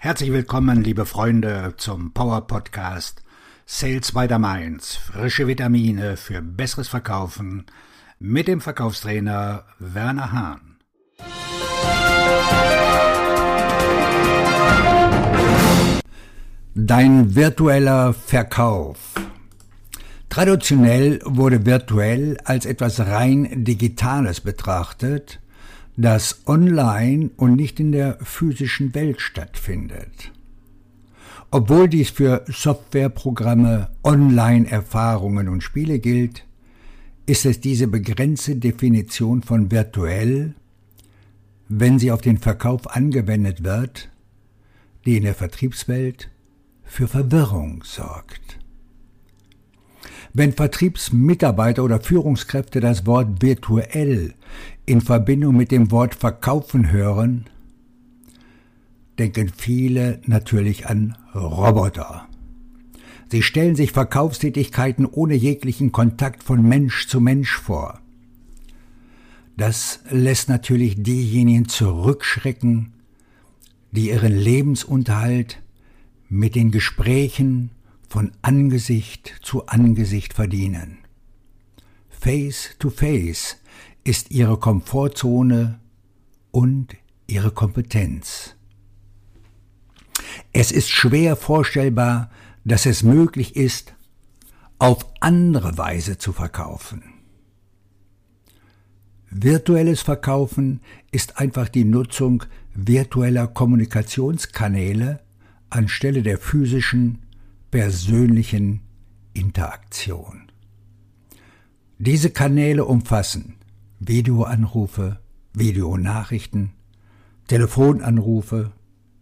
Herzlich willkommen, liebe Freunde, zum Power Podcast Sales by the Mainz. Frische Vitamine für besseres Verkaufen mit dem Verkaufstrainer Werner Hahn. Dein virtueller Verkauf. Traditionell wurde virtuell als etwas rein Digitales betrachtet, das online und nicht in der physischen Welt stattfindet. Obwohl dies für Softwareprogramme, Online-Erfahrungen und Spiele gilt, ist es diese begrenzte Definition von virtuell, wenn sie auf den Verkauf angewendet wird, die in der Vertriebswelt für Verwirrung sorgt. Wenn Vertriebsmitarbeiter oder Führungskräfte das Wort virtuell in Verbindung mit dem Wort verkaufen hören, denken viele natürlich an Roboter. Sie stellen sich Verkaufstätigkeiten ohne jeglichen Kontakt von Mensch zu Mensch vor. Das lässt natürlich diejenigen zurückschrecken, die ihren Lebensunterhalt mit den Gesprächen von Angesicht zu Angesicht verdienen. Face to face ist ihre Komfortzone und ihre Kompetenz. Es ist schwer vorstellbar, dass es möglich ist, auf andere Weise zu verkaufen. Virtuelles Verkaufen ist einfach die Nutzung virtueller Kommunikationskanäle anstelle der physischen, persönlichen Interaktion. Diese Kanäle umfassen Videoanrufe, Videonachrichten, Telefonanrufe,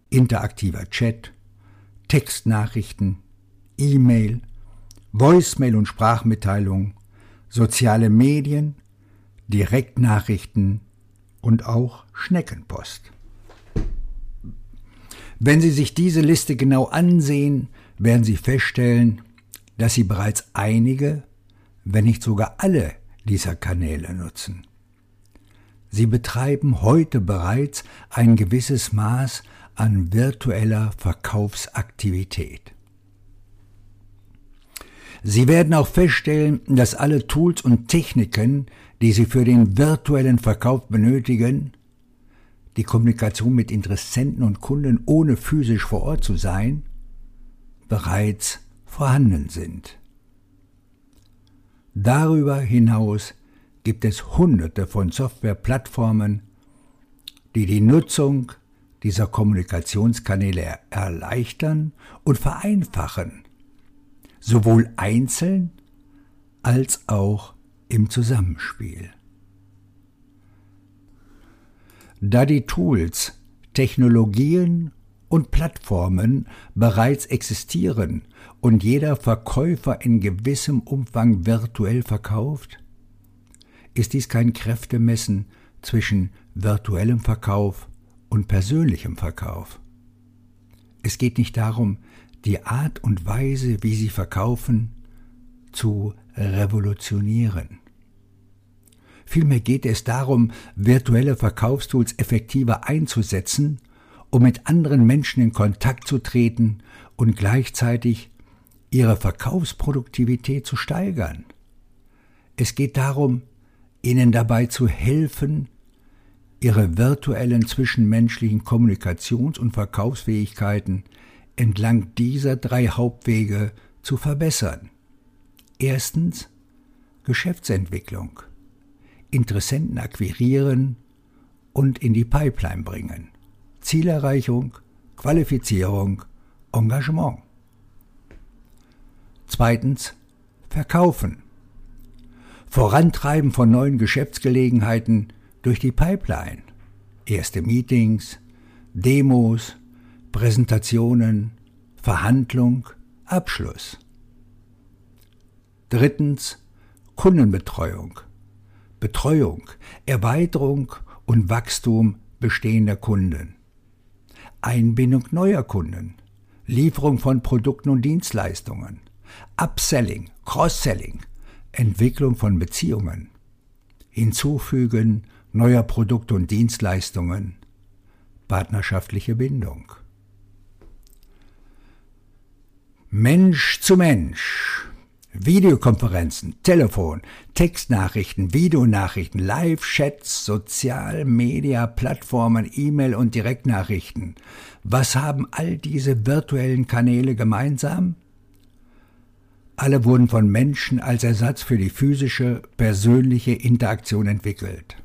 interaktiver Chat, Textnachrichten, E-Mail, Voicemail und Sprachmitteilung, soziale Medien, Direktnachrichten und auch Schneckenpost. Wenn Sie sich diese Liste genau ansehen, werden Sie feststellen, dass Sie bereits einige, wenn nicht sogar alle dieser Kanäle nutzen. Sie betreiben heute bereits ein gewisses Maß an virtueller Verkaufsaktivität. Sie werden auch feststellen, dass alle Tools und Techniken, die Sie für den virtuellen Verkauf benötigen, die Kommunikation mit Interessenten und Kunden ohne physisch vor Ort zu sein, bereits vorhanden sind. Darüber hinaus gibt es hunderte von Softwareplattformen, die die Nutzung dieser Kommunikationskanäle erleichtern und vereinfachen, sowohl einzeln als auch im Zusammenspiel. Da die Tools, Technologien und Plattformen bereits existieren und jeder Verkäufer in gewissem Umfang virtuell verkauft, ist dies kein Kräftemessen zwischen virtuellem Verkauf und persönlichem Verkauf. Es geht nicht darum, die Art und Weise, wie sie verkaufen, zu revolutionieren. Vielmehr geht es darum, virtuelle Verkaufstools effektiver einzusetzen, um mit anderen Menschen in Kontakt zu treten und gleichzeitig ihre Verkaufsproduktivität zu steigern. Es geht darum, ihnen dabei zu helfen, ihre virtuellen zwischenmenschlichen Kommunikations- und Verkaufsfähigkeiten entlang dieser drei Hauptwege zu verbessern. Erstens Geschäftsentwicklung, Interessenten akquirieren und in die Pipeline bringen. Zielerreichung, Qualifizierung, Engagement. Zweitens Verkaufen. Vorantreiben von neuen Geschäftsgelegenheiten durch die Pipeline. Erste Meetings, Demos, Präsentationen, Verhandlung, Abschluss. Drittens Kundenbetreuung. Betreuung, Erweiterung und Wachstum bestehender Kunden. Einbindung neuer Kunden, Lieferung von Produkten und Dienstleistungen, Upselling, Cross-Selling, Entwicklung von Beziehungen, Hinzufügen neuer Produkte und Dienstleistungen, partnerschaftliche Bindung. Mensch zu Mensch. Videokonferenzen, Telefon, Textnachrichten, Videonachrichten, Live-Chats, Sozialmedia, Plattformen, E-Mail und Direktnachrichten. Was haben all diese virtuellen Kanäle gemeinsam? Alle wurden von Menschen als Ersatz für die physische, persönliche Interaktion entwickelt.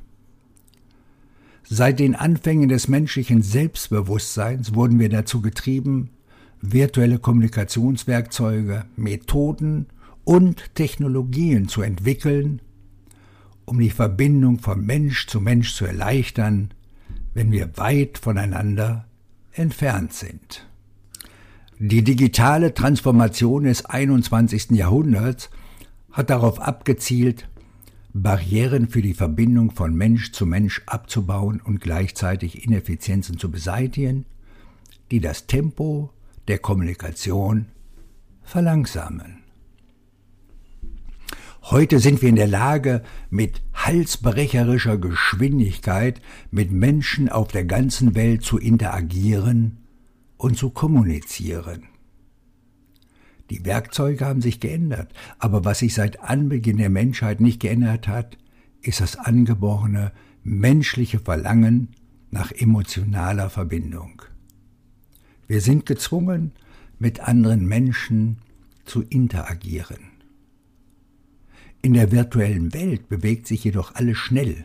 Seit den Anfängen des menschlichen Selbstbewusstseins wurden wir dazu getrieben, virtuelle Kommunikationswerkzeuge, Methoden und Technologien zu entwickeln, um die Verbindung von Mensch zu Mensch zu erleichtern, wenn wir weit voneinander entfernt sind. Die digitale Transformation des 21. Jahrhunderts hat darauf abgezielt, Barrieren für die Verbindung von Mensch zu Mensch abzubauen und gleichzeitig Ineffizienzen zu beseitigen, die das Tempo der Kommunikation verlangsamen. Heute sind wir in der Lage, mit halsbrecherischer Geschwindigkeit mit Menschen auf der ganzen Welt zu interagieren und zu kommunizieren. Die Werkzeuge haben sich geändert, aber was sich seit Anbeginn der Menschheit nicht geändert hat, ist das angeborene menschliche Verlangen nach emotionaler Verbindung. Wir sind gezwungen, mit anderen Menschen zu interagieren. In der virtuellen Welt bewegt sich jedoch alles schnell,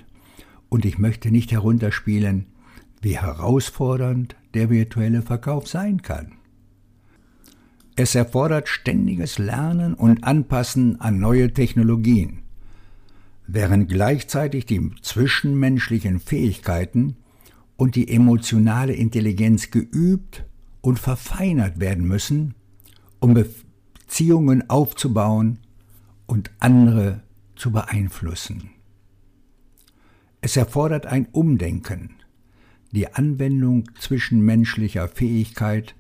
und ich möchte nicht herunterspielen, wie herausfordernd der virtuelle Verkauf sein kann. Es erfordert ständiges Lernen und Anpassen an neue Technologien, während gleichzeitig die zwischenmenschlichen Fähigkeiten und die emotionale Intelligenz geübt und verfeinert werden müssen, um Beziehungen aufzubauen und andere zu beeinflussen. Es erfordert ein Umdenken, die Anwendung zwischenmenschlicher Fähigkeit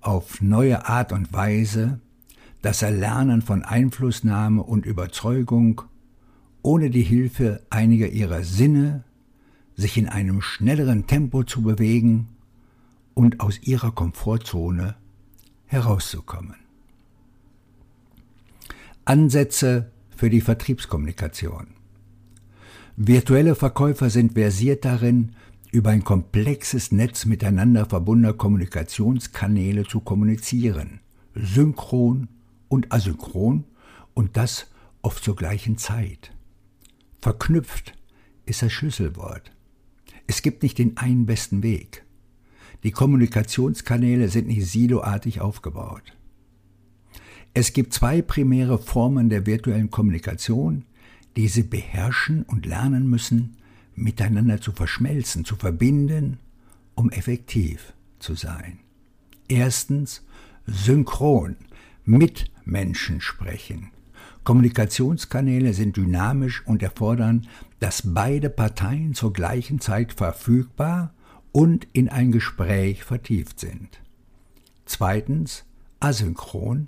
auf neue Art und Weise, das Erlernen von Einflussnahme und Überzeugung ohne die Hilfe einiger ihrer Sinne, sich in einem schnelleren Tempo zu bewegen und aus ihrer Komfortzone herauszukommen. Ansätze für die Vertriebskommunikation. Virtuelle Verkäufer sind versiert darin, über ein komplexes Netz miteinander verbundener Kommunikationskanäle zu kommunizieren, synchron und asynchron und das oft zur gleichen Zeit. Verknüpft ist das Schlüsselwort. Es gibt nicht den einen besten Weg. Die Kommunikationskanäle sind nicht siloartig aufgebaut. Es gibt zwei primäre Formen der virtuellen Kommunikation, die Sie beherrschen und lernen müssen, miteinander zu verschmelzen, zu verbinden, um effektiv zu sein. Erstens synchron mit Menschen sprechen. Kommunikationskanäle sind dynamisch und erfordern, dass beide Parteien zur gleichen Zeit verfügbar und in ein Gespräch vertieft sind. Zweitens asynchron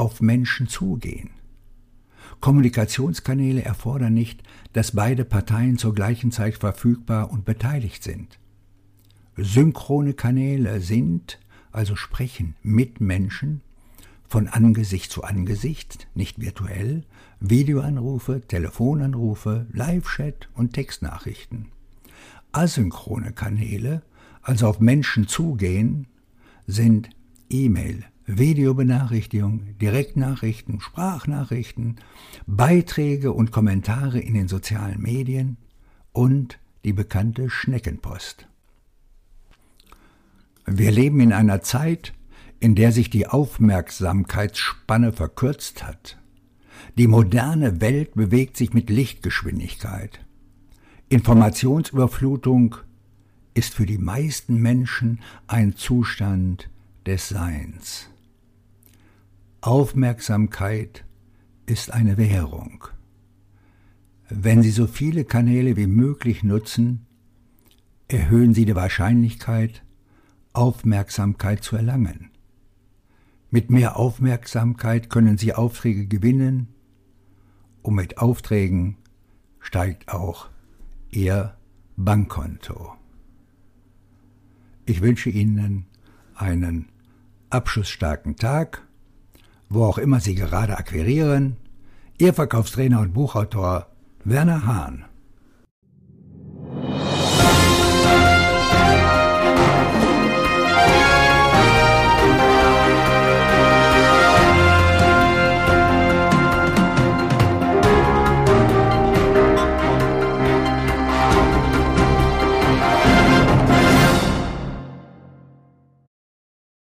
auf Menschen zugehen. Kommunikationskanäle erfordern nicht, dass beide Parteien zur gleichen Zeit verfügbar und beteiligt sind. Synchrone Kanäle sind, also sprechen mit Menschen, von Angesicht zu Angesicht, nicht virtuell, Videoanrufe, Telefonanrufe, Live-Chat und Textnachrichten. Asynchrone Kanäle, also auf Menschen zugehen, sind E-Mail, Videobenachrichtigung, Direktnachrichten, Sprachnachrichten, Beiträge und Kommentare in den sozialen Medien und die bekannte Schneckenpost. Wir leben in einer Zeit, in der sich die Aufmerksamkeitsspanne verkürzt hat. Die moderne Welt bewegt sich mit Lichtgeschwindigkeit. Informationsüberflutung ist für die meisten Menschen ein Zustand des Seins. Aufmerksamkeit ist eine Währung. Wenn Sie so viele Kanäle wie möglich nutzen, erhöhen Sie die Wahrscheinlichkeit, Aufmerksamkeit zu erlangen. Mit mehr Aufmerksamkeit können Sie Aufträge gewinnen und mit Aufträgen steigt auch Ihr Bankkonto. Ich wünsche Ihnen einen abschlussstarken Tag wo auch immer Sie gerade akquirieren. Ihr Verkaufstrainer und Buchautor Werner Hahn.